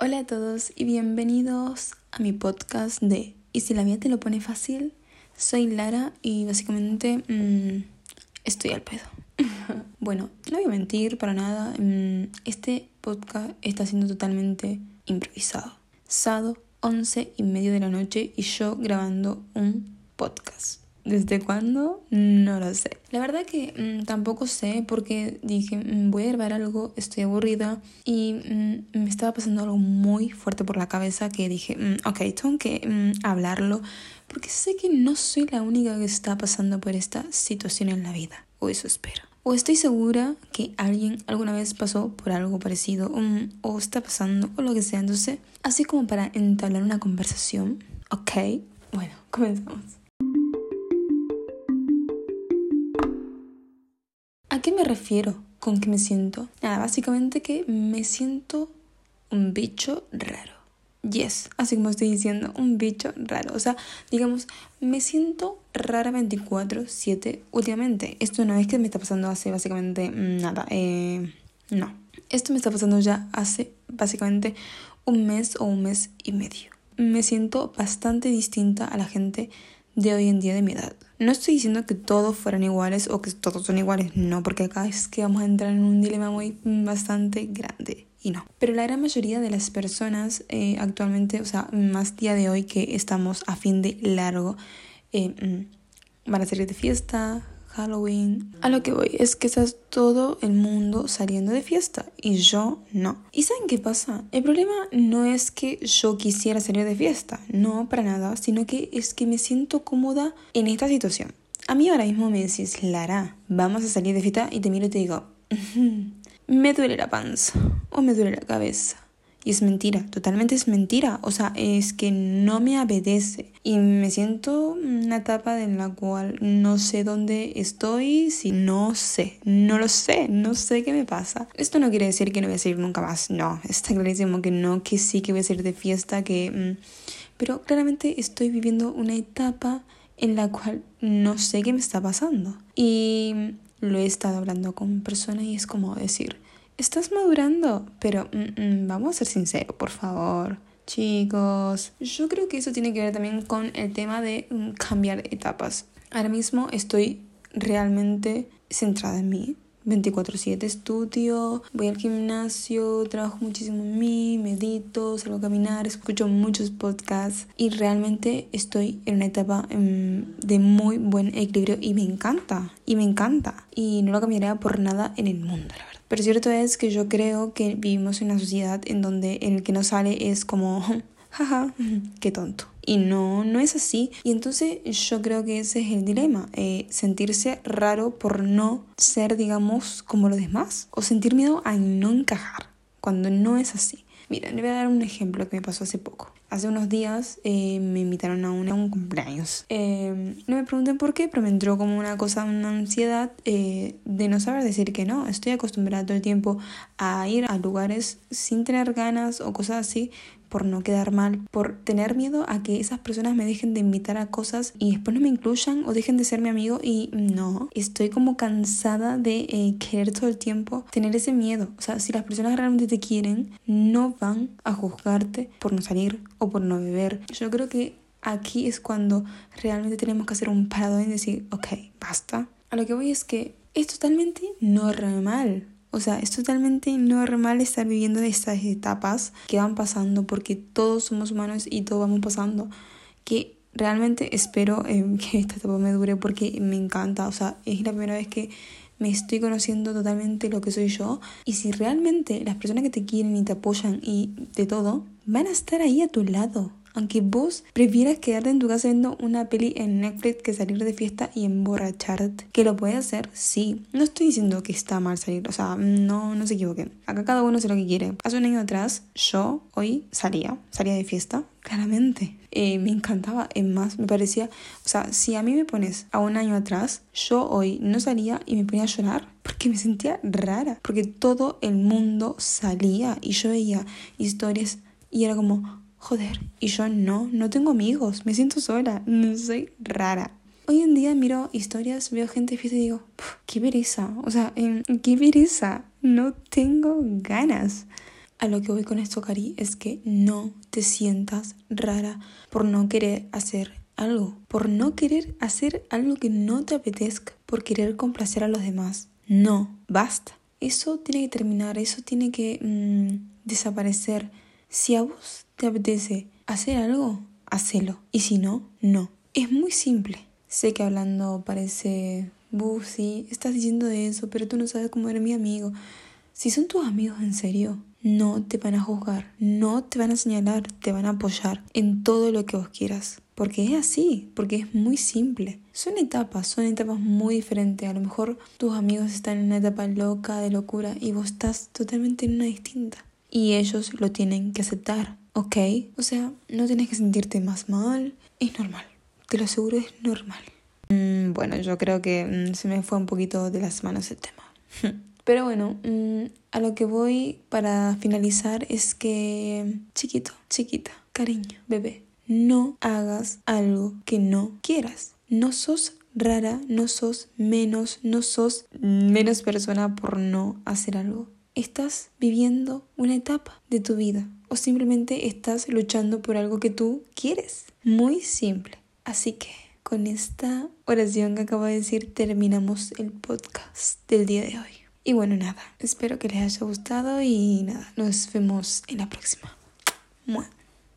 Hola a todos y bienvenidos a mi podcast de ¿Y si la vida te lo pone fácil? Soy Lara y básicamente mmm, estoy al pedo. bueno, no voy a mentir para nada. Mm, este podcast está siendo totalmente improvisado. Sábado, 11 y medio de la noche y yo grabando un podcast. ¿Desde cuándo? No lo sé. La verdad que mm, tampoco sé porque dije, mm, voy a grabar algo, estoy aburrida y mm, me estaba pasando algo muy fuerte por la cabeza que dije, ok, tengo que hablarlo porque sé que no soy la única que está pasando por esta situación en la vida. O eso espero. O estoy segura que alguien alguna vez pasó por algo parecido o está pasando o lo que sea. Entonces, así como para entablar una conversación, ok, bueno, comenzamos. ¿A qué me refiero con que me siento? Nada, básicamente que me siento un bicho raro. Yes, así como estoy diciendo, un bicho raro. O sea, digamos, me siento rara 24/7 últimamente. Esto no es que me está pasando hace básicamente nada. Eh, no, esto me está pasando ya hace básicamente un mes o un mes y medio. Me siento bastante distinta a la gente de hoy en día de mi edad. No estoy diciendo que todos fueran iguales o que todos son iguales, no, porque acá es que vamos a entrar en un dilema muy mm, bastante grande y no. Pero la gran mayoría de las personas eh, actualmente, o sea, más día de hoy que estamos a fin de largo, eh, mm, van a salir de fiesta, Halloween. A lo que voy es que estás todo el mundo saliendo de fiesta y yo no. ¿Y saben qué pasa? El problema no es que yo quisiera salir de fiesta, no para nada, sino que es que me siento cómoda en esta situación. A mí ahora mismo me decís, Lara, vamos a salir de fiesta y te miro y te digo, me duele la panza o me duele la cabeza y es mentira, totalmente es mentira. O sea, es que no me obedece. Y me siento una etapa en la cual no sé dónde estoy, si no sé, no lo sé, no sé qué me pasa. Esto no quiere decir que no voy a salir nunca más, no, está clarísimo que no, que sí que voy a salir de fiesta, que... Mm, pero claramente estoy viviendo una etapa en la cual no sé qué me está pasando. Y lo he estado hablando con personas y es como decir, estás madurando, pero mm, mm, vamos a ser sinceros, por favor. Chicos, yo creo que eso tiene que ver también con el tema de mm, cambiar etapas. Ahora mismo estoy realmente centrada en mí. 24/7 estudio, voy al gimnasio, trabajo muchísimo en mí, medito, salgo a caminar, escucho muchos podcasts y realmente estoy en una etapa de muy buen equilibrio y me encanta, y me encanta. Y no lo cambiaría por nada en el mundo, la verdad. Pero cierto es que yo creo que vivimos en una sociedad en donde el que no sale es como, jaja, qué tonto. Y no, no es así. Y entonces yo creo que ese es el dilema, eh, sentirse raro por no ser, digamos, como los demás. O sentir miedo a no encajar, cuando no es así. Mira, le voy a dar un ejemplo que me pasó hace poco. Hace unos días eh, me invitaron a, un cumpleaños. Eh, no me pregunten por qué, pero me entró como una cosa, una ansiedad eh, de no saber decir que no. Estoy acostumbrada todo el tiempo a ir a lugares sin tener ganas o cosas así, por no quedar mal, por tener miedo a que esas personas me dejen de invitar a cosas y después no me incluyan o dejen de ser mi amigo y no, estoy como cansada de eh, querer todo el tiempo tener ese miedo. O sea, si las personas realmente te quieren, no van a juzgarte por no salir o por no beber. Yo creo que aquí es cuando realmente tenemos que hacer un parado y decir, ok, basta. A lo que voy es que es totalmente normal o sea, es totalmente normal estar viviendo estas etapas que van pasando porque todos somos humanos y todos vamos pasando. Que realmente espero eh, que esta etapa me dure porque me encanta. O sea, es la primera vez que me estoy conociendo totalmente lo que soy yo. Y si realmente las personas que te quieren y te apoyan y de todo, van a estar ahí a tu lado. Aunque vos prefieras quedarte en tu casa viendo una peli en Netflix que salir de fiesta y emborracharte, que lo puedes hacer, sí. No estoy diciendo que está mal salir, o sea, no, no se equivoquen. Acá cada uno hace lo que quiere. Hace un año atrás, yo hoy salía, salía de fiesta, claramente. Eh, me encantaba, es más, me parecía, o sea, si a mí me pones a un año atrás, yo hoy no salía y me ponía a llorar porque me sentía rara, porque todo el mundo salía y yo veía historias y era como, Joder, y yo no, no tengo amigos, me siento sola, soy rara. Hoy en día miro historias, veo gente de fiesta y digo, qué pereza, o sea, qué pereza, no tengo ganas. A lo que voy con esto, Cari, es que no te sientas rara por no querer hacer algo, por no querer hacer algo que no te apetezca, por querer complacer a los demás. No, basta. Eso tiene que terminar, eso tiene que mm, desaparecer. Si a vos te apetece hacer algo, hacelo. Y si no, no. Es muy simple. Sé que hablando parece, sí, estás diciendo eso, pero tú no sabes cómo eres mi amigo. Si son tus amigos en serio, no te van a juzgar, no te van a señalar, te van a apoyar en todo lo que vos quieras. Porque es así, porque es muy simple. Son etapas, son etapas muy diferentes. A lo mejor tus amigos están en una etapa loca, de locura, y vos estás totalmente en una distinta. Y ellos lo tienen que aceptar, ¿ok? O sea, no tienes que sentirte más mal, es normal. Te lo aseguro, es normal. Mm, bueno, yo creo que mm, se me fue un poquito de las manos el tema. Pero bueno, mm, a lo que voy para finalizar es que, chiquito, chiquita, cariño, bebé, no hagas algo que no quieras. No sos rara, no sos menos, no sos menos persona por no hacer algo. Estás viviendo una etapa de tu vida o simplemente estás luchando por algo que tú quieres. Muy simple. Así que con esta oración que acabo de decir terminamos el podcast del día de hoy. Y bueno, nada, espero que les haya gustado y nada, nos vemos en la próxima.